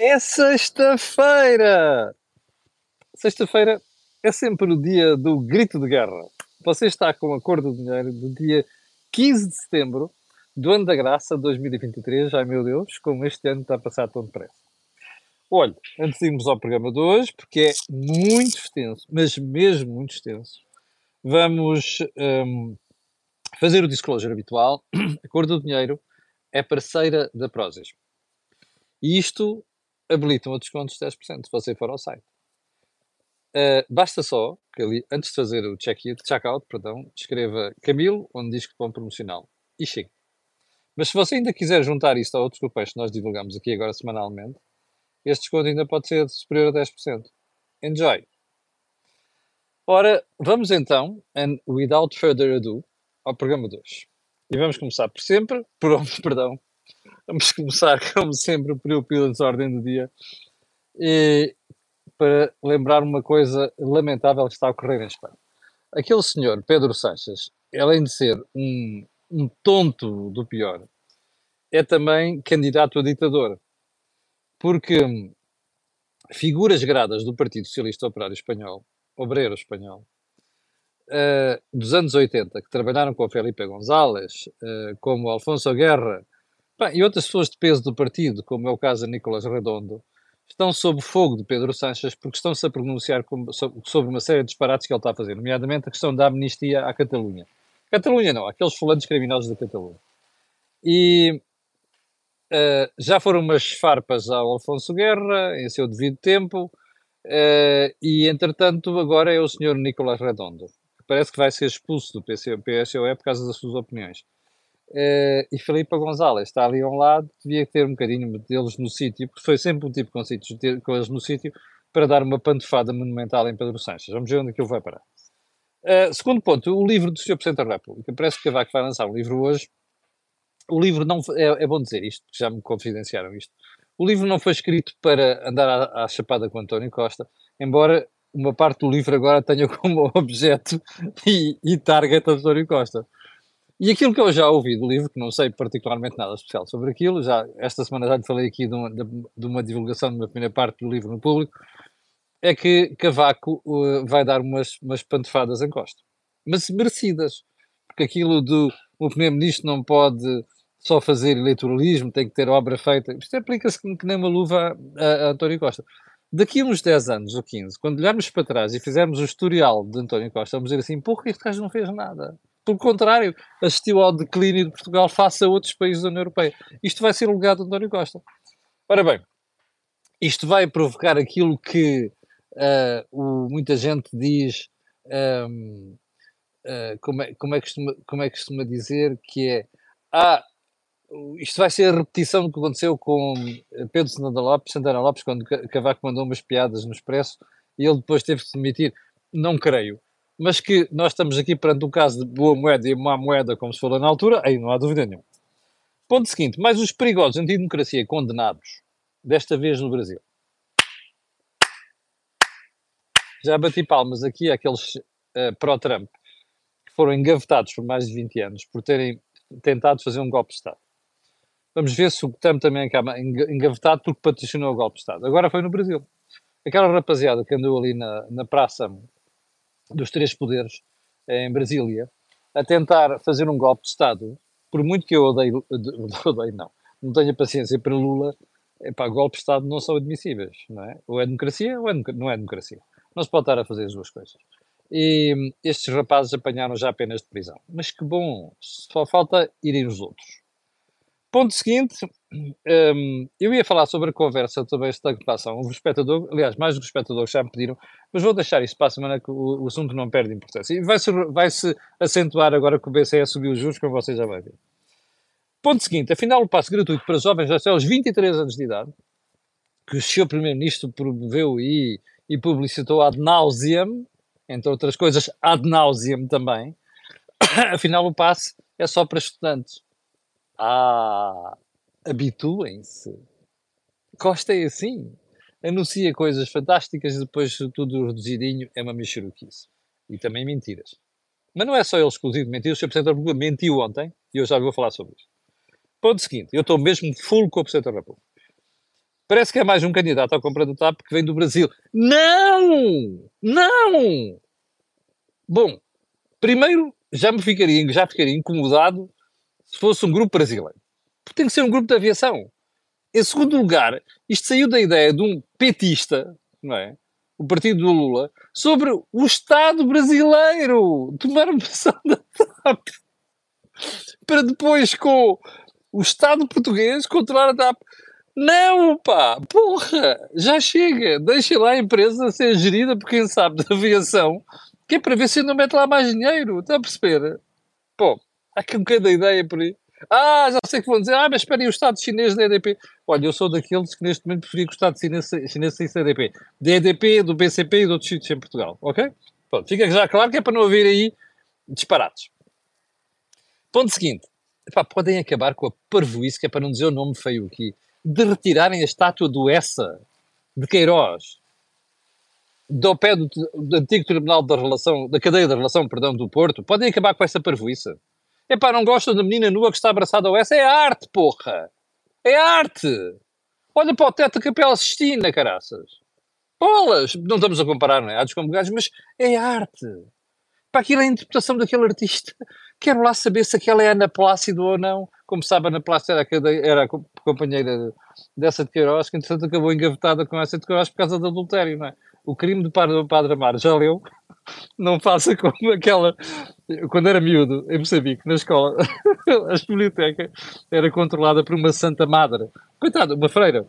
É sexta-feira! Sexta-feira é sempre o dia do grito de guerra. Você está com a cor do dinheiro do dia 15 de setembro do ano da graça 2023. Ai meu Deus, como este ano está a passar tão depressa. Olha, antes de irmos ao programa de hoje, porque é muito extenso, mas mesmo muito extenso, vamos um, fazer o disclosure habitual. A cor do dinheiro é parceira da Prozis. E isto habilita um desconto de 10% se você for ao site. Uh, basta só que ali, antes de fazer o check-out, check perdão, escreva Camilo, onde diz que bom promocional. E chega. Mas se você ainda quiser juntar isto a outros cupons que nós divulgamos aqui agora semanalmente, este desconto ainda pode ser superior a 10%. Enjoy! Ora, vamos então, and without further ado, ao programa de hoje. E vamos começar por sempre, por perdão, vamos começar como sempre por pela desordem do dia e para lembrar uma coisa lamentável que está a ocorrer em Espanha. Aquele senhor, Pedro Sanches, além de ser um, um tonto do pior, é também candidato a ditador. Porque figuras gradas do Partido Socialista Operário Espanhol, Obreiro Espanhol, uh, dos anos 80, que trabalharam com o Felipe González, uh, como Alfonso Guerra, e outras pessoas de peso do partido, como é o caso de Nicolás Redondo, estão sob fogo de Pedro Sanches porque estão-se a pronunciar sobre uma série de disparates que ele está a fazer, nomeadamente a questão da amnistia à Catalunha. Catalunha não, aqueles fulantes criminosos da Catalunha. E uh, já foram umas farpas ao Alfonso Guerra, em seu devido tempo, uh, e entretanto agora é o senhor Nicolás Redondo, que parece que vai ser expulso do PSOE por causa das suas opiniões. Uh, e Felipe Gonzalez está ali a um lado, devia ter um bocadinho deles no sítio, porque foi sempre um tipo com, sítios, com eles no sítio, para dar uma pantofada monumental em Pedro Sanches. Vamos ver onde é que ele vai parar. Uh, segundo ponto, o livro do Sr. Presidente da República. Parece que Cavaco vai lançar um livro hoje. O livro não. É, é bom dizer isto, porque já me confidenciaram isto. O livro não foi escrito para andar à, à chapada com António Costa, embora uma parte do livro agora tenha como objeto e, e target António Costa. E aquilo que eu já ouvi do livro, que não sei particularmente nada especial sobre aquilo, já esta semana já lhe falei aqui de uma, de uma divulgação de uma primeira parte do livro no público, é que Cavaco uh, vai dar umas, umas pantofadas em Costa. Mas merecidas. Porque aquilo do o Primeiro-Ministro não pode só fazer eleitoralismo, tem que ter obra feita. Isto aplica-se que nem uma luva a, a, António Costa. Daqui a uns 10 anos ou 15, quando olharmos para trás e fizermos o historial de António Costa, vamos dizer assim, porra, este gajo não fez nada. Pelo contrário, assistiu ao declínio de Portugal face a outros países da União Europeia. Isto vai ser o legado de António Costa. Ora bem, isto vai provocar aquilo que uh, o, muita gente diz, um, uh, ah, como, é, como, é costuma, como é costuma dizer, que é, ah, isto vai ser a repetição do que aconteceu com Pedro Santana Lopes, Santana Lopes quando Cavaco mandou umas piadas no Expresso e ele depois teve que se demitir. Não creio mas que nós estamos aqui perante um caso de boa moeda e má moeda, como se falou na altura, aí não há dúvida nenhuma. Ponto seguinte, mais os perigosos antidemocracia condenados, desta vez no Brasil. Já bati palmas aqui àqueles uh, pró-Trump que foram engavetados por mais de 20 anos por terem tentado fazer um golpe de Estado. Vamos ver se o Trump também acaba engavetado porque patrocinou o golpe de Estado. Agora foi no Brasil. Aquela rapaziada que andou ali na, na praça dos três poderes em Brasília a tentar fazer um golpe de Estado, por muito que eu odeio, odeio não, não tenha paciência para Lula, epá, golpes de Estado não são admissíveis, não é? Ou é democracia ou é, não é democracia. Não se pode estar a fazer as duas coisas. E estes rapazes apanharam já apenas de prisão. Mas que bom, só falta irem os outros. Ponto seguinte, um, eu ia falar sobre a conversa sobre esta ocupação. O espectador, aliás, mais os espectadores já me pediram, mas vou deixar isso para a semana que o, o assunto não perde importância. E vai-se vai -se acentuar agora que o BCE subiu os juros, como vocês já vão ver. Ponto seguinte, afinal, o passo gratuito para jovens até aos 23 anos de idade, que o Sr. Primeiro-Ministro promoveu e, e publicitou ad nauseam, entre outras coisas, ad nauseam também, afinal, o passe é só para estudantes. Ah, habituem-se. Costa é assim. Anuncia coisas fantásticas e depois tudo reduzidinho é uma mexeruquice. E também mentiras. Mas não é só ele exclusivo de mentiras. O Sr. Presidente da República mentiu ontem e eu já vou falar sobre isso. Ponto seguinte, eu estou mesmo full com o Presidente da República. Parece que é mais um candidato à compra da TAP que vem do Brasil. Não! Não! Bom, primeiro, já me ficaria, já ficaria incomodado se fosse um grupo brasileiro. Porque tem que ser um grupo de aviação. Em segundo lugar, isto saiu da ideia de um petista, não é? O partido do Lula, sobre o Estado brasileiro tomar uma decisão da TAP para depois, com o Estado português, controlar a TAP. Não, pá, porra, já chega. Deixa lá a empresa ser gerida por quem sabe da aviação, que é para ver se não mete lá mais dinheiro. Está a perceber? Pô, há aqui um bocadinho da ideia por aí. Ah, já sei que vão dizer, ah, mas esperem o Estado chinês da EDP. Olha, eu sou daqueles que neste momento preferia que o Estado chinês, chinês saísse da EDP. Da EDP, do BCP e de outros sítios em Portugal, ok? Pronto, fica já claro que é para não haver aí disparates. Ponto seguinte. Epá, podem acabar com a parvoíce, que é para não dizer o nome feio aqui, de retirarem a estátua do Essa, de Queiroz, do pé do, do antigo Tribunal da Relação, da cadeia da relação, perdão, do Porto. Podem acabar com essa parvoíça. Epá, não gostam da menina nua que está abraçada ao Essa? É arte, porra! É arte! Olha para o teto da Capela Sistina, caraças! Bolas! Não estamos a comparar, não é? Há dos mas é arte! Para aquilo é a interpretação daquele artista. Quero lá saber se aquela é Ana Plácido ou não. Como sabe, Ana Plácido era, era a companheira dessa de Queiroz, que entretanto acabou engavetada com essa de Queiroz por causa do adultério, não é? O crime do padre, do padre Amar, já leu? Não faça como aquela. Quando era miúdo, em Moçambique, na escola, a biblioteca era controlada por uma Santa Madre. Coitada, uma freira.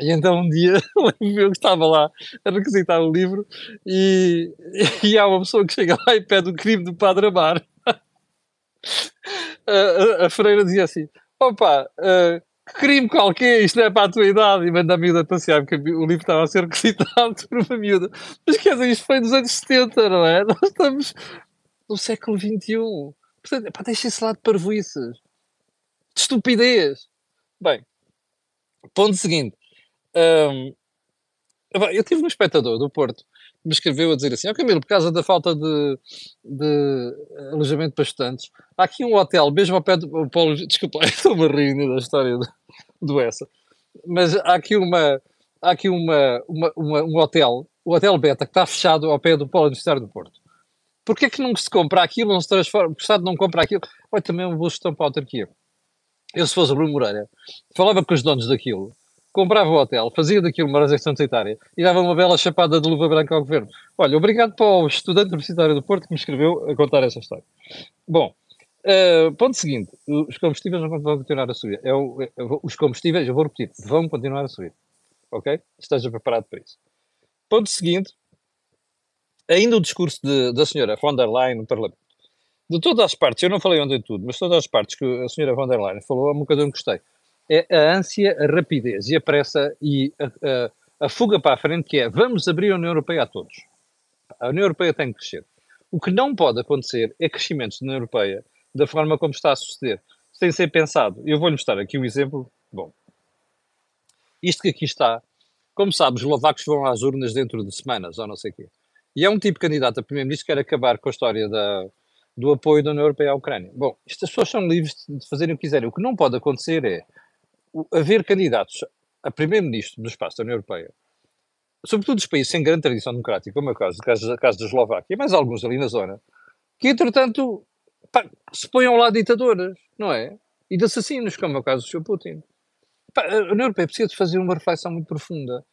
E então um dia eu estava lá a requisitar o livro e, e há uma pessoa que chega lá e pede o crime do Padre Amar a, a, a, freira dizia assim: opa, uh, crime qualquer, isto não é para a tua idade, e manda a miúda passear, porque o livro estava a ser recitado por uma miúda. Mas quer dizer, isto foi nos anos 70, não é? Nós estamos no século XXI. Portanto, pá, deixem-se lá de parvoices, de estupidez. Bem, ponto seguinte. Um, eu tive um espectador do Porto me escreveu a dizer assim: oh, Camilo, por causa da falta de, de alojamento para estudantes, há aqui um hotel, mesmo ao pé do Paulo. Desculpa, estou-me a rir da história do, do essa, mas há aqui uma. Há aqui uma, uma, uma, um hotel, o Hotel Beta, que está fechado ao pé do Polo Universitário do Porto. Porquê que não se compra aquilo, não se transforma, o Estado não compra aquilo? Olha, também é uma boa gestão para a autarquia. Eu, se fosse o Bruno Moreira, falava com os donos daquilo, comprava o hotel, fazia daquilo uma recepção sanitária e dava uma bela chapada de luva branca ao governo. Olha, obrigado para o estudante universitário do Porto que me escreveu a contar essa história. Bom, uh, ponto seguinte: os combustíveis vão continuar a subir. Eu, é eu, os combustíveis, eu vou repetir, vão continuar a subir. Ok? Esteja preparado para isso. Ponto seguinte: ainda o discurso de, da senhora von der Leyen no Parlamento. De todas as partes, eu não falei ontem tudo, mas todas as partes que a senhora von der Leyen falou, é um bocadinho gostei é a ânsia, a rapidez e a pressa e a, a, a, fuga para a frente que é vamos abrir a União Europeia a todos. A União Europeia tem que crescer. O que não pode acontecer é crescimento da União Europeia da forma como está a suceder, sem ser pensado. Eu vou-lhe mostrar aqui um exemplo. Bom, isto que aqui está, como sabe, os eslovacos vão às urnas dentro de semanas, ou não sei o quê. E é um tipo de candidato a primeiro-ministro que quer acabar com a história da, do apoio da União Europeia à Ucrânia. Bom, estas pessoas são livres de fazerem o que quiserem. O que não pode acontecer é haver candidatos a primeiro-ministro do espaço da União Europeia, sobretudo dos países sem grande tradição democrática, como é o caso, caso, caso da Eslováquia, mas alguns ali na zona, que entretanto pá, se lado de ditadoras, não é? E de assassinos, como é o caso do Sr. Putin. Pá, a União Europeia precisa de fazer uma reflexão muito profunda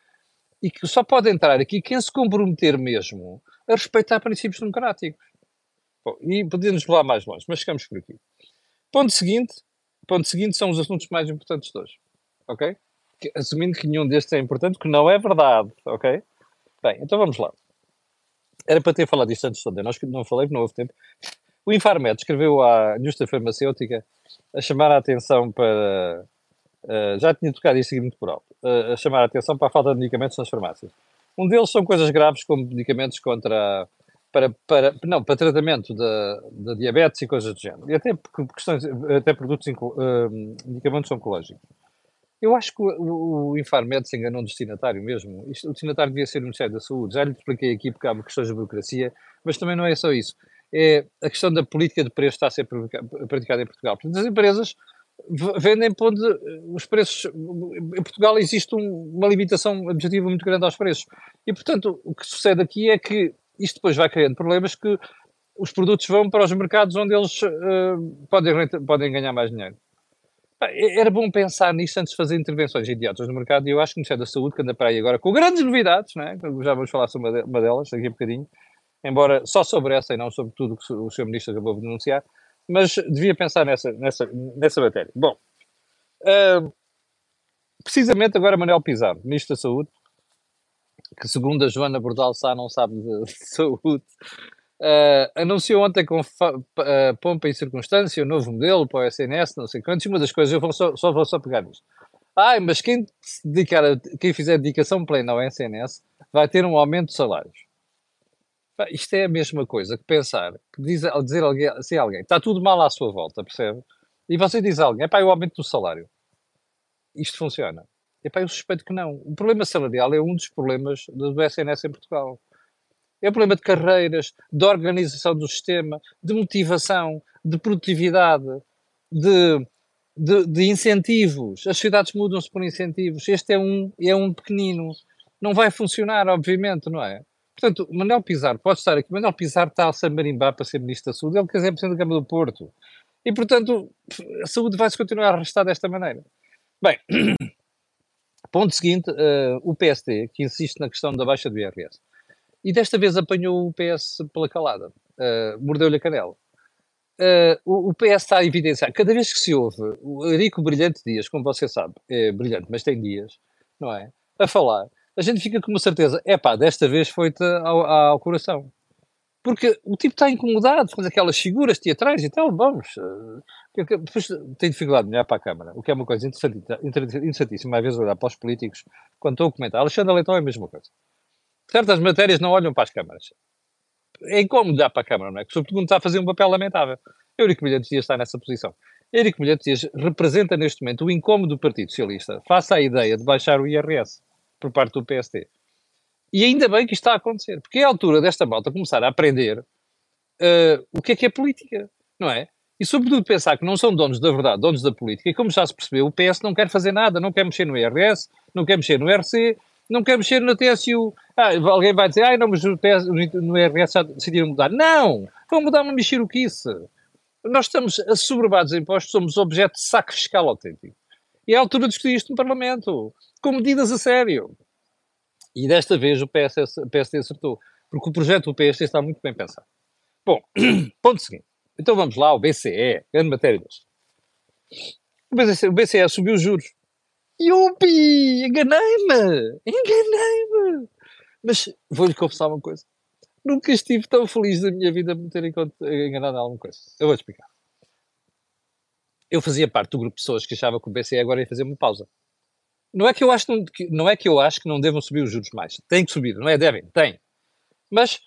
e que só pode entrar aqui quem se comprometer mesmo a respeitar princípios democráticos. Bom, e podemos levar mais longe, mas ficamos por aqui. Ponto seguinte, ponto seguinte são os assuntos mais importantes de hoje. Ok? Assumindo que nenhum destes é importante, que não é verdade. Ok? Bem, então vamos lá. Era para ter falado isto antes de ontem, não falei, não houve tempo. O Infarmed escreveu à indústria farmacêutica a chamar a atenção para. Uh, já tinha tocado isto muito por alto. Uh, a chamar a atenção para a falta de medicamentos nas farmácias. Um deles são coisas graves como medicamentos contra para, para, não, para tratamento da, da diabetes e coisas do género. E até questões, até produtos, uh, medicamentos oncológicos. Eu acho que o, o Infarmed se enganou no destinatário mesmo. Isto, o destinatário devia ser o Ministério da Saúde. Já lhe expliquei aqui porque há questões de burocracia, mas também não é só isso. É a questão da política de preço está a ser praticada em Portugal. Portanto, as empresas vendem por onde os preços. Em Portugal existe um, uma limitação objetiva muito grande aos preços. E, portanto, o que sucede aqui é que isto depois vai criando problemas que os produtos vão para os mercados onde eles uh, podem, podem ganhar mais dinheiro. Era bom pensar nisto antes de fazer intervenções imediatas no mercado e eu acho que o Ministério da Saúde, que anda para aí agora com grandes novidades, né? já vamos falar sobre uma delas daqui a bocadinho, embora só sobre essa e não sobre tudo que o Sr. Ministro acabou de denunciar, mas devia pensar nessa, nessa, nessa matéria. Bom, uh, precisamente agora Manuel Pizarro, Ministro da Saúde, que segundo a Joana Bordal Sá não sabe de, de saúde, Uh, anunciou ontem com uh, pompa e circunstância o um novo modelo para o SNS, não sei quantos, uma das coisas, eu vou só, só vou só pegar nisto. Ai, mas quem, dedicar quem fizer dedicação plena ao SNS vai ter um aumento de salários. Isto é a mesma coisa que pensar, que diz, dizer alguém, se alguém está tudo mal à sua volta, percebe? E você diz a alguém, é pá, o aumento do salário. Isto funciona. É pá, eu suspeito que não. O problema salarial é um dos problemas do SNS em Portugal. É um problema de carreiras, de organização do sistema, de motivação, de produtividade, de, de, de incentivos. As cidades mudam-se por incentivos. Este é um, é um pequenino. Não vai funcionar, obviamente, não é? Portanto, Manuel Pizarro pode estar aqui. Manuel Pizarro está a Marimbar para ser Ministro da Saúde. Ele quer ser Presidente da Câmara do Porto. E, portanto, a saúde vai-se continuar a arrastar desta maneira. Bem, ponto seguinte, uh, o PSD, que insiste na questão da baixa do IRS e desta vez apanhou o PS pela calada, uh, mordeu-lhe a canela. Uh, o, o, PS está a evidenciar, cada vez que se ouve o Eurico Brilhante Dias, como você sabe, é brilhante, mas tem dias, não é? A falar, a gente fica com uma certeza, é pá, desta vez foi-te ao, ao, coração. Porque o tipo está incomodado, faz aquelas figuras teatrais e tal, vamos. Uh, depois tem dificuldade de olhar para a Câmara, o que é uma coisa interessantíssima, às vezes olhar para os políticos, quando estou a comentar. Alexandre Leitão é a mesma coisa certas matérias não olham para as câmaras. É incómodo dar para a Câmara, não é? Que sobretudo está a fazer um papel lamentável. Eurico Milhante Dias está nessa posição. Eurico Milhante Dias representa neste momento o incómodo do Partido Socialista face à ideia de baixar o IRS por parte do PST. E ainda bem que isto está a acontecer, porque é a altura desta malta começar a aprender uh, o que é que é política, não é? E sobretudo pensar que não são donos da verdade, donos da política, e como já se percebeu, o PS não quer fazer nada, não quer mexer no IRS, não quer mexer no RC, não quer mexer no TSU. Ah, alguém vai dizer, ah, não, mas no, TS, no IRS já decidiram mudar. Não! Vão mudar uma mexeruquice. Nós estamos assoberbados em impostos, somos objeto de saco fiscal autêntico. E é a altura de discutir isto no Parlamento, com medidas a sério. E desta vez o PS, o PSD acertou, porque o projeto do PSD está muito bem pensado. Bom, ponto seguinte. Então vamos lá, o BCE, grande matéria disso. O BCE, o BCE subiu os juros. Yupi! Enganei-me! Enganei-me! Mas vou-lhe confessar uma coisa. Nunca estive tão feliz da minha vida por me ter enganado em alguma coisa. Eu vou explicar. Eu fazia parte do grupo de pessoas que achava que o BCE agora ia fazer uma pausa. Não é que eu acho que não, é que eu acho que não devam subir os juros mais. Tem que subir, não é? Devem, tem. Mas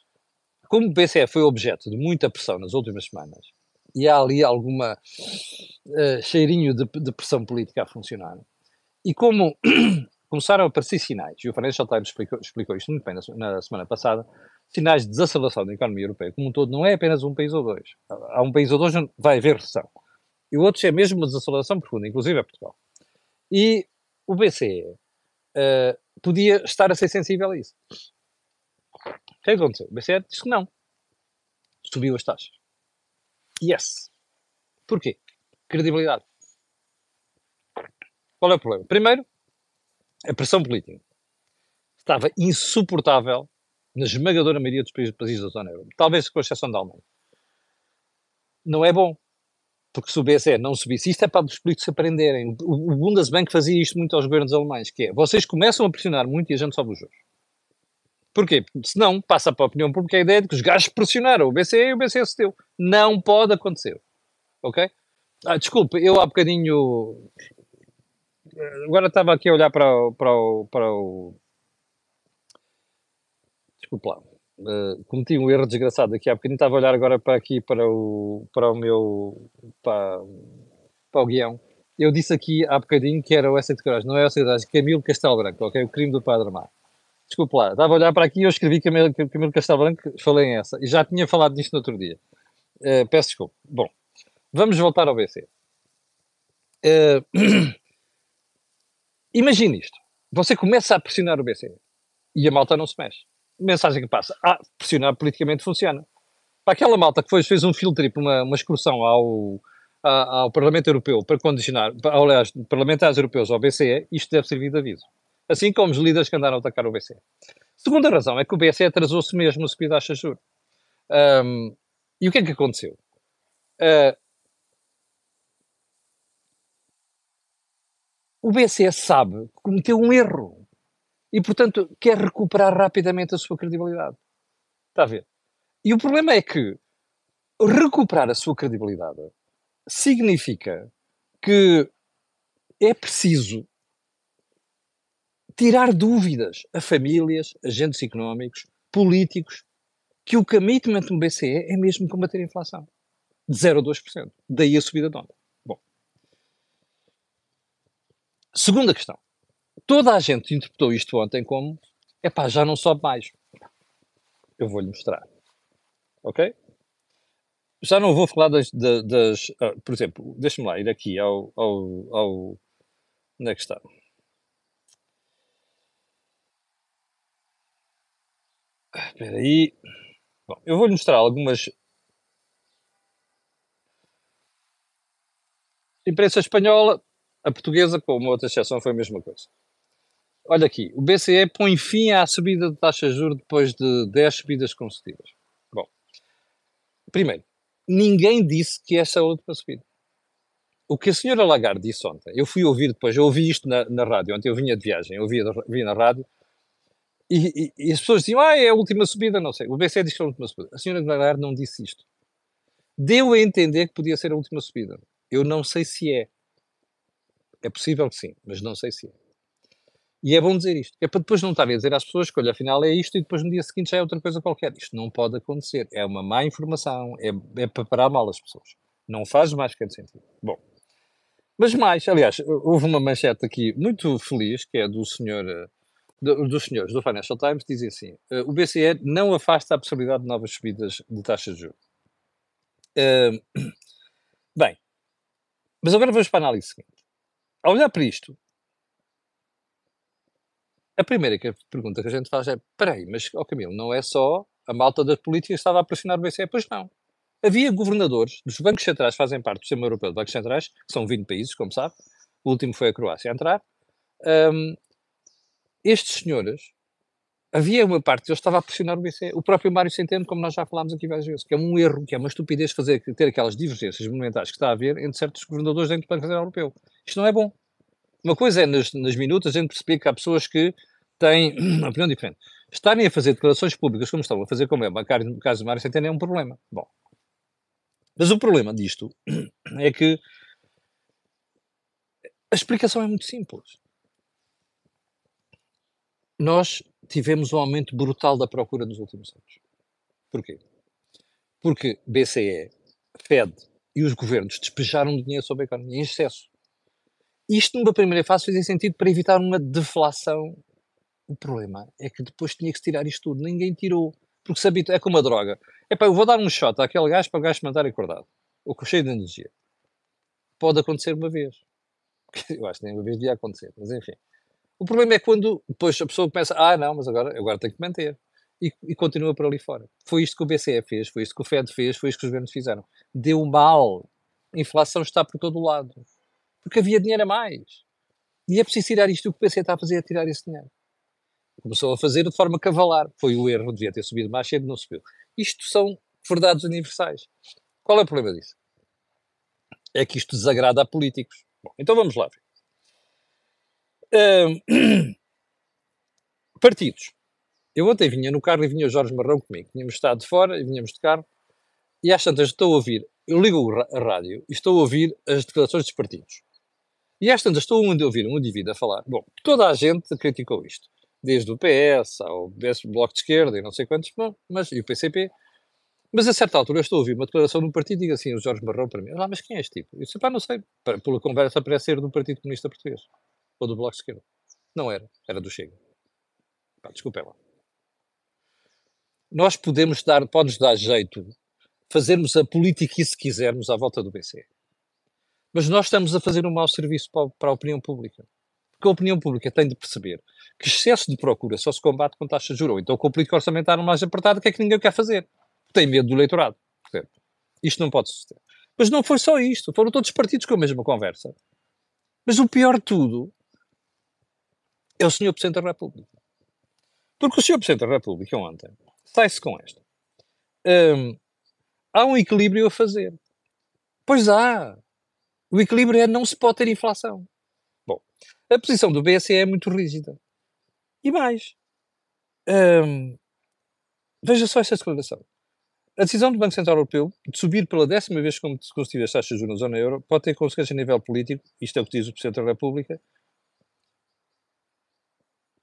como o BCE foi objeto de muita pressão nas últimas semanas e há ali alguma uh, cheirinho de, de pressão política a funcionar, e como começaram a aparecer sinais, e o Financial Times explicou, explicou isto muito bem na, na, semana passada, sinais de desaceleração da economia europeia como um todo, não é apenas um país ou dois. Há um país ou dois onde vai haver recessão. E o outro é mesmo uma desaceleração profunda, inclusive é Portugal. E o BCE uh, podia estar a ser sensível a isso. O que é que aconteceu? O BCE disse que não. Subiu as taxas. Yes. Porquê? Credibilidade. Qual é o problema? Primeiro, a pressão política estava insuportável na esmagadora maioria dos países da zona euro, talvez com exceção da Alemanha. Não é bom, porque o BCE não subisse, isto é para os políticos aprenderem. O Bundesbank fazia isto muito aos governos alemães, que é, vocês começam a pressionar muito e a gente sobe os juros. Porquê? Senão passa para a opinião pública a ideia de que os gajos pressionaram o BCE e o BCE cedeu. Não pode acontecer. Ok? Ah, desculpe, eu há bocadinho agora estava aqui a olhar para o. Para o, para o... Desculpa lá. Uh, cometi um erro desgraçado aqui há bocadinho. Estava a olhar agora para aqui para o, para o meu. Para, para o guião. Eu disse aqui há bocadinho que era o Essa de Coragem, não é o Essa de Coragem, Camilo Castelo Branco, ok? O crime do Padre Mar. Desculpa lá, estava a olhar para aqui e eu escrevi Camilo, Camilo Castelo Branco, falei em essa. E já tinha falado disto no outro dia. Uh, peço desculpa. Bom, vamos voltar ao BC. Uh, imagine isto. Você começa a pressionar o BCE e a malta não se mexe. Mensagem que passa. Ah, pressionar politicamente funciona. Para aquela malta que foi, fez um filtro, uma, uma excursão ao, ao Parlamento Europeu para condicionar, aliás, parlamentares europeus ao BCE, isto deve servir de aviso. Assim como os líderes que andaram a atacar o BCE. Segunda razão é que o BCE atrasou-se mesmo a subir a taxa. Um, e o que é que aconteceu? Uh, o BCE sabe que cometeu um erro e, portanto, quer recuperar rapidamente a sua credibilidade. Está a ver? E o problema é que recuperar a sua credibilidade significa que é preciso tirar dúvidas a famílias, agentes económicos, políticos, que o commitment do BCE é mesmo combater a inflação. De 0 a 2%. Daí a subida de onda. Bom. Segunda questão. Toda a gente interpretou isto ontem como epá, já não sobe mais. Eu vou-lhe mostrar. Ok? Já não vou falar das. das, das ah, por exemplo, deixa-me lá ir aqui ao, ao, ao. Onde é que está? Ah, espera aí. Bom, eu vou-lhe mostrar algumas. Imprensa espanhola, a portuguesa, com uma outra exceção, foi a mesma coisa. Olha aqui, o BCE põe fim à subida de taxa de juros depois de 10 subidas consecutivas. Bom, primeiro, ninguém disse que essa é a última subida. O que a senhora Lagarde disse ontem, eu fui ouvir depois, eu ouvi isto na, na rádio, ontem eu vinha de viagem, eu ouvi, vi na rádio, e, e, e, as pessoas diziam, ah, é a última subida, não sei. O BCE diz que é a última subida. A senhora Lagarde não disse isto. Deu a entender que podia ser a última subida. Eu não sei se é. É possível que sim, mas não sei se é. E é bom dizer isto. É para depois não estarem a dizer às pessoas que, olha, afinal é isto e depois no dia seguinte já é outra coisa qualquer. Isto não pode acontecer. É uma má informação. É, é para parar mal as pessoas. Não faz mais que sentido. Bom. Mas mais, aliás, houve uma manchete aqui muito feliz, que é do senhor eh, dos senhores do Financial Times dizem assim: uh, o BCE não afasta a possibilidade de novas subidas de taxas de juros. Uh, bem, mas agora vamos para a análise seguinte. Ao olhar para isto, a primeira pergunta que a gente faz é: peraí, mas, ó Camilo, não é só a malta das políticas que estava a pressionar o BCE? Pois não. Havia governadores dos bancos centrais que fazem parte do sistema europeu de bancos centrais, que são 20 países, como sabe. O último foi a Croácia a entrar. Um, estes senhores, havia uma parte deles que estava a pressionar o BCE. O próprio Mário Centeno, como nós já falámos aqui várias vezes, que é um erro, que é uma estupidez fazer, ter aquelas divergências monumentais que está a haver entre certos governadores dentro do Banco Central Europeu. Isto não é bom. Uma coisa é, nas, nas minutas, a gente perceber que há pessoas que têm uma opinião diferente. Estarem a fazer declarações públicas como estão a fazer, como é o caso do Mário Centeno, é um problema. Bom. Mas o problema disto é que a explicação é muito simples nós tivemos um aumento brutal da procura nos últimos anos. Porquê? Porque BCE, Fed e os governos despejaram dinheiro sobre a economia em excesso. Isto, numa primeira fase, fazia sentido para evitar uma deflação. O problema é que depois tinha que se tirar isto tudo. Ninguém tirou. Porque se habitua, é como a droga. É pá, eu vou dar um shot àquele gajo para o gajo mandar acordado. Ou cheio de energia. Pode acontecer uma vez. Eu acho que nem uma vez devia acontecer, mas enfim. O problema é quando depois a pessoa começa, ah, não, mas agora, agora tenho que manter. E, e, continua por ali fora. Foi isto que o BCE fez, foi isto que o Fed fez, foi isto que os governos fizeram. Deu mal. A inflação está por todo o lado. Porque havia dinheiro a mais. E é preciso tirar isto. O que o BCE está a fazer é tirar esse dinheiro. Começou a fazer de forma cavalar. Foi o erro, devia ter subido mais cedo, não subiu. Isto são verdades universais. Qual é o problema disso? É que isto desagrada a políticos. Bom, então vamos lá ver. partidos. Eu ontem vinha no carro e vinha o Jorge Marrão comigo. Tínhamos estado de fora e vinhamos de carro. E às tantas estou a ouvir, eu ligo a rádio e estou a ouvir as declarações dos partidos. E às tantas estou a ouvir um indivíduo a falar. Bom, toda a gente criticou isto. Desde o PS ao Bloco de Esquerda e não sei quantos, bom, mas, e o PCP. Mas a certa altura eu estou a ouvir uma declaração de um partido e digo assim, o Jorge Marrão para mim, ah, mas quem é este tipo? Eu disse, pá, não sei, pela conversa parece ser do Partido Comunista Português, ou do Bloco de Esquerda. Não era, era do Chega. Pá, desculpem lá. Nós podemos dar, pode-nos dar jeito fazermos a política se quisermos à volta do BCE. Mas nós estamos a fazer um mau serviço para, para a opinião pública. Porque a opinião pública tem de perceber que excesso de procura só se combate com taxa de juros. Então, com o político orçamentário mais apertado, o que é que ninguém quer fazer? Tem medo do eleitorado. Portanto, isto não pode suceder. Mas não foi só isto. Foram todos os partidos com a mesma conversa. Mas o pior de tudo é o Sr. Presidente da República. Porque o Sr. Presidente da República ontem sai-se com esta. Hum, há um equilíbrio a fazer. Pois há. O equilíbrio é não se pode ter inflação. Bom, a posição do BCE é muito rígida. E mais, hum, veja só esta declaração. A decisão do Banco Central Europeu de subir pela décima vez consecutiva as taxas de juros na zona euro pode ter consequências a nível político, isto é o que diz o Presidente da República,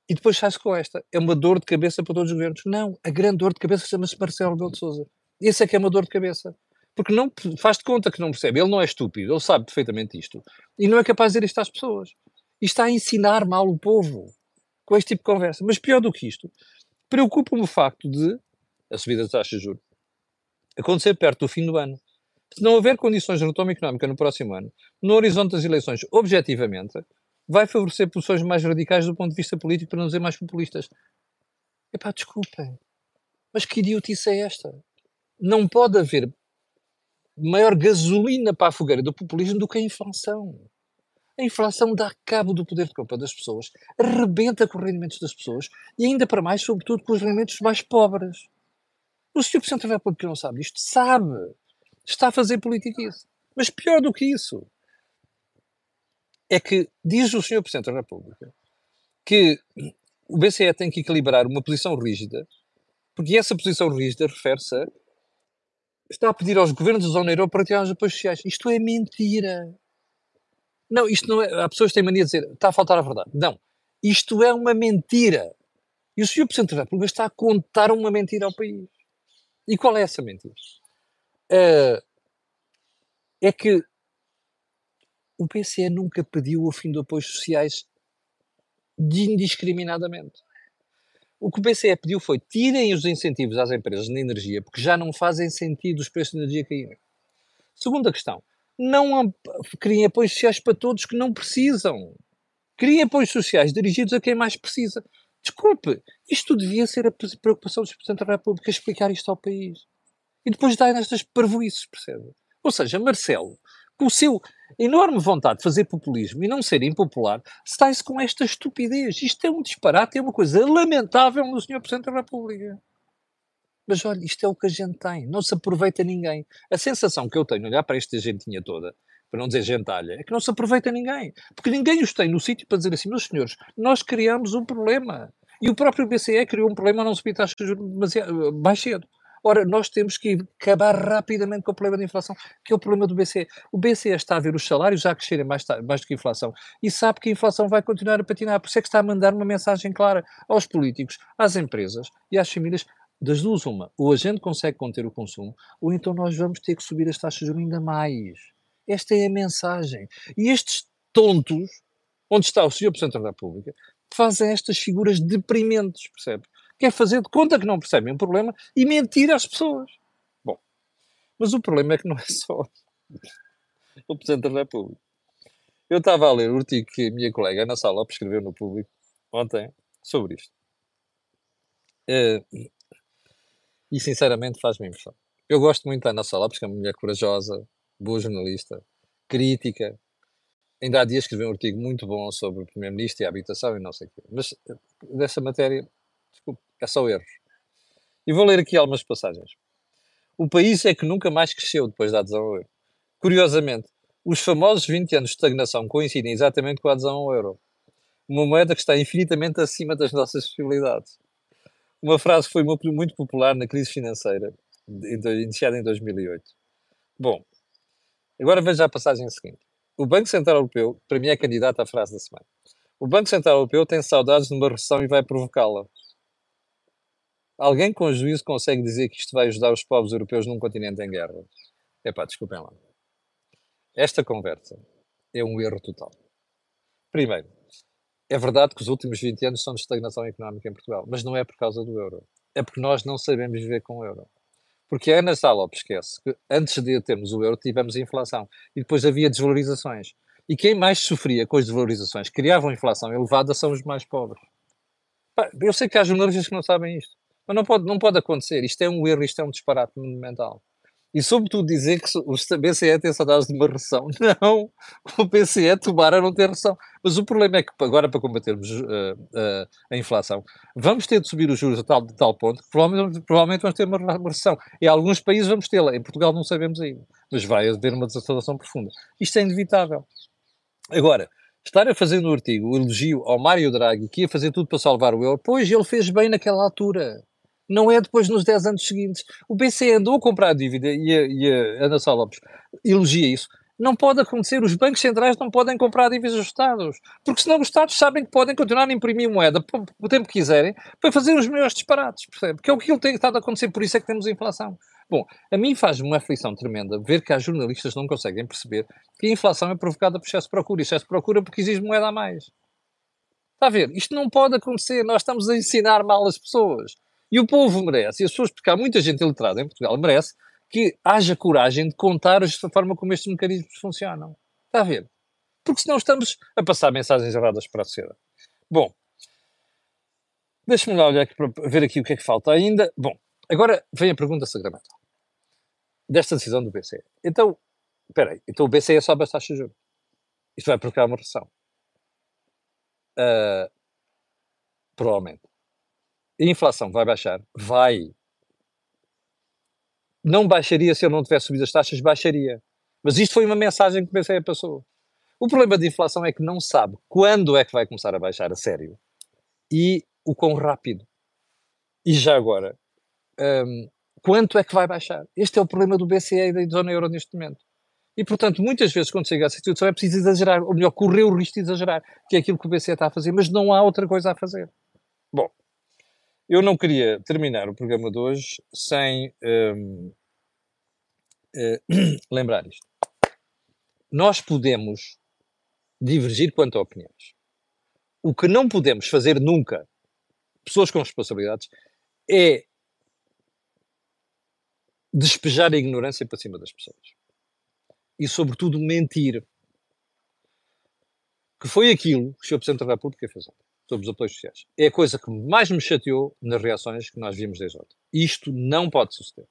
e depois sai-se com esta. É uma dor de cabeça para todos os governos. Não, a grande dor de cabeça chama-se Marcelo Rebelo de Sousa. Esse é que é uma dor de cabeça. Porque não faz de conta que não percebe. Ele não é estúpido, ele sabe perfeitamente isto. E não é capaz de dizer isto às pessoas. E está a ensinar mal o povo com este tipo de conversa. Mas pior do que isto, preocupa-me o facto de a subida das taxas de juros acontecer perto do fim do ano. Se não houver condições de retoma económica no próximo ano, no horizonte das eleições, objetivamente, vai favorecer posições mais radicais do ponto de vista político, para não dizer mais populistas. Epá, desculpem, mas que idiotice é esta? Não pode haver maior gasolina para a fogueira do populismo do que a inflação. A inflação dá cabo do poder de compra das pessoas, arrebenta com os rendimentos das pessoas e ainda para mais, sobretudo, com os rendimentos mais pobres. O Sr. Presidente da República não sabe isto, sabe. Está a fazer política isso. Mas pior do que isso, é que diz o Sr. Presidente da República que o BCE tem que equilibrar uma posição rígida, porque essa posição rígida refere-se a está a pedir aos governos da zona euro para tirar os apoios sociais. Isto é mentira. Não, isto não é. Há pessoas que têm mania de dizer está a faltar a verdade. Não. Isto é uma mentira. E o Sr. Presidente da República está a contar uma mentira ao país. E qual é essa mentira? Uh, é que o PCE nunca pediu o fim de apoios sociais indiscriminadamente. O que o BCE pediu foi tirem os incentivos às empresas de energia, porque já não fazem sentido os preços de energia caírem. Segunda questão, não criem apoios sociais para todos que não precisam. Criem apoios sociais dirigidos a quem mais precisa. Desculpe, isto devia ser a preocupação do Presidente da República explicar isto ao país. E depois dar nestas parvoices, percebe? Ou seja, Marcelo, com o seu enorme vontade de fazer populismo e não ser impopular, está-se com esta estupidez. Isto é um disparate, é uma coisa lamentável no Sr. Presidente da República. Mas olha, isto é o que a gente tem. Não se aproveita ninguém. A sensação que eu tenho, olhar para esta gentinha toda, para não dizer gentalha, é que não se aproveita ninguém. Porque ninguém os tem no sítio para dizer assim, meus senhores, nós criamos um problema. E o próprio BCE criou um problema a não subir taxas de juros mais cedo. Ora, nós temos que acabar rapidamente com o problema da inflação, que é o problema do BCE. O BCE está a ver os salários já crescerem mais, mais do que a inflação e sabe que a inflação vai continuar a patinar. Por isso é que está a mandar uma mensagem clara aos políticos, às empresas e às famílias. Das duas, uma, ou a gente consegue conter o consumo, ou então nós vamos ter que subir as taxas de ainda mais. Esta é a mensagem. E estes tontos, onde está o Sr. Presidente da República, fazem estas figuras deprimentes, percebe? Quer fazer de conta que não percebem o problema e mentir às pessoas. Bom, mas o problema é que não é só o Presidente da República. Eu estava a ler o artigo que a minha colega Ana Lopes escreveu no público ontem sobre isto. Uh, e sinceramente faz-me impressão. Eu gosto muito da Ana Sá Lopes, que é uma mulher corajosa, boa jornalista, crítica. Ainda há dias escreveu um artigo muito bom sobre o Primeiro-Ministro e a habitação e não sei o quê. Mas eh, dessa matéria, desculpe, é só erros. E vou ler aqui algumas passagens. O país é que nunca mais cresceu depois da adesão ao euro. Curiosamente, os famosos 20 anos de estagnação coincidem exatamente com a adesão ao euro. Uma moeda que está infinitamente acima das nossas possibilidades. Uma frase que foi muito popular na crise financeira, iniciada em 2008. Bom, agora veja a passagem seguinte. O Banco Central Europeu, para mim, é candidato à frase da semana. O Banco Central Europeu tem saudades de uma recessão e vai provocá-la. Alguém com juízo consegue dizer que isto vai ajudar os povos europeus num continente em guerra? Epá, desculpem lá. Esta conversa é um erro total. Primeiro, é verdade que os últimos 20 anos são de estagnação económica em Portugal, mas não é por causa do euro. É porque nós não sabemos viver com o euro. Porque a Ana Salop esquece que antes de termos o euro tivemos inflação e depois havia desvalorizações. E quem mais sofria com as desvalorizações, criavam inflação elevada, são os mais pobres. Eu sei que há jornalistas que não sabem isto, mas não pode, não pode acontecer. Isto é um erro, isto é um disparate monumental. E sobretudo dizer que o BCE tem saudades de uma recessão. Não, o BCE tomara não ter recessão. Mas o problema é que agora para combatermos uh, uh, a inflação, vamos ter de subir os juros a tal, de tal ponto que provavelmente, provavelmente vamos ter uma, recessão. Em alguns países vamos tê-la, em Portugal não sabemos ainda. Mas vai haver uma desaceleração profunda. Isto é inevitável. Agora, estar a fazer no artigo o elogio ao Mário Draghi, que ia fazer tudo para salvar o euro, pois ele fez bem naquela altura não é depois nos 10 anos seguintes. O BCE andou a comprar dívida e a, e a Ana Sá Lopes elogia isso. Não pode acontecer, os bancos centrais não podem comprar dívidas dos Estados, porque senão os Estados sabem que podem continuar a imprimir moeda o tempo que quiserem para fazer os melhores disparates, percebe? Porque é o que tem estado a acontecer, por isso é que temos inflação. Bom, a mim faz-me uma aflição tremenda ver que há jornalistas que não conseguem perceber que a inflação é provocada por excesso de procura, e excesso de procura porque exige moeda a mais. Está a ver? Isto não pode acontecer, nós estamos a ensinar mal as pessoas. E o povo merece, e as pessoas, porque há muita gente iletrada em Portugal, merece que haja coragem de contar a forma como estes mecanismos funcionam. Está a ver? Porque senão estamos a passar mensagens erradas para a sociedade. Bom, deixa-me lá olhar aqui para ver aqui o que é que falta ainda. Bom, agora vem a pergunta sacramental desta decisão do BCE. Então, espera aí, então o BCE sobe as taxas de juros. Isto vai provocar uma recessão. Uh, provavelmente. A inflação vai baixar? Vai. Não baixaria se eu não tivesse subido as taxas, baixaria. Mas isto foi uma mensagem que o BCE passou. O problema da inflação é que não sabe quando é que vai começar a baixar a sério e o quão rápido. E já agora, um, quanto é que vai baixar? Este é o problema do BCE e da zona euro neste momento. E, portanto, muitas vezes, quando chega a situação, é preciso exagerar, ou melhor, correr o risco de exagerar, que é aquilo que o BCE está a fazer, mas não há outra coisa a fazer. Bom, eu não queria terminar o programa de hoje sem um, uh, eh, lembrar isto. Nós podemos divergir quanto a opiniões. O que não podemos fazer nunca, pessoas com responsabilidades, é despejar a ignorância para cima das pessoas. E, sobretudo, mentir. Que foi aquilo que o Sr. Presidente da República fez ontem sobre os apoios sociais. É a coisa que mais me chateou nas reações que nós vimos desde ontem. Isto não pode suceder.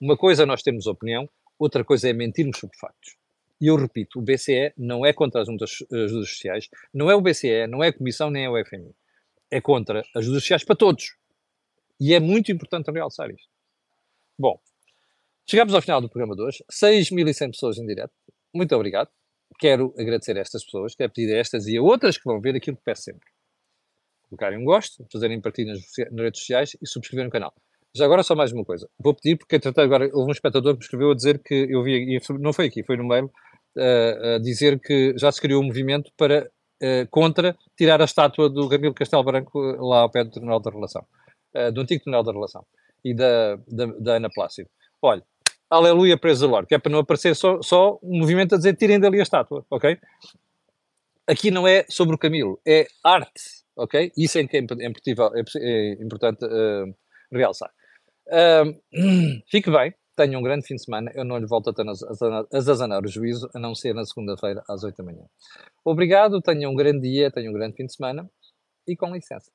Uma coisa é nós termos opinião, outra coisa é mentirmos sobre factos. E eu repito, o BCE não é contra as ajudas sociais, não é o BCE, não é a Comissão, nem é o FMI. É contra as ajudas sociais para todos. E é muito importante realçar isto. Bom, chegamos ao final do programa de hoje. 6.100 pessoas em direto. Muito obrigado. Quero agradecer a estas pessoas, quero pedir a estas e a outras que vão ver aquilo que peço sempre colocarem um gosto, fazerem partilha nas, redes sociais e subscreverem o canal. Já agora só mais uma coisa. Vou pedir, porque entretanto agora houve um espectador que me escreveu a dizer que eu vi, não foi aqui, foi no mail, uh, a dizer que já se criou um movimento para, uh, contra tirar a estátua do Ramiro Castelo Branco lá ao pé do Tribunal da Relação, do antigo Tribunal da Relação e da, da, da Ana Plácido. Olha, aleluia, preso Lord, que é para não aparecer só, só um movimento a dizer tirem dali a estátua, ok? Aqui não é sobre o Camilo, é arte ok? Isso é que é, é, é importante uh, realçar. Uh, fique bem, tenha um grande fim de semana. Eu não lhe volto a azanar o juízo, a não ser na segunda-feira às 8 da manhã. Obrigado, tenha um grande dia, tenha um grande fim de semana e com licença.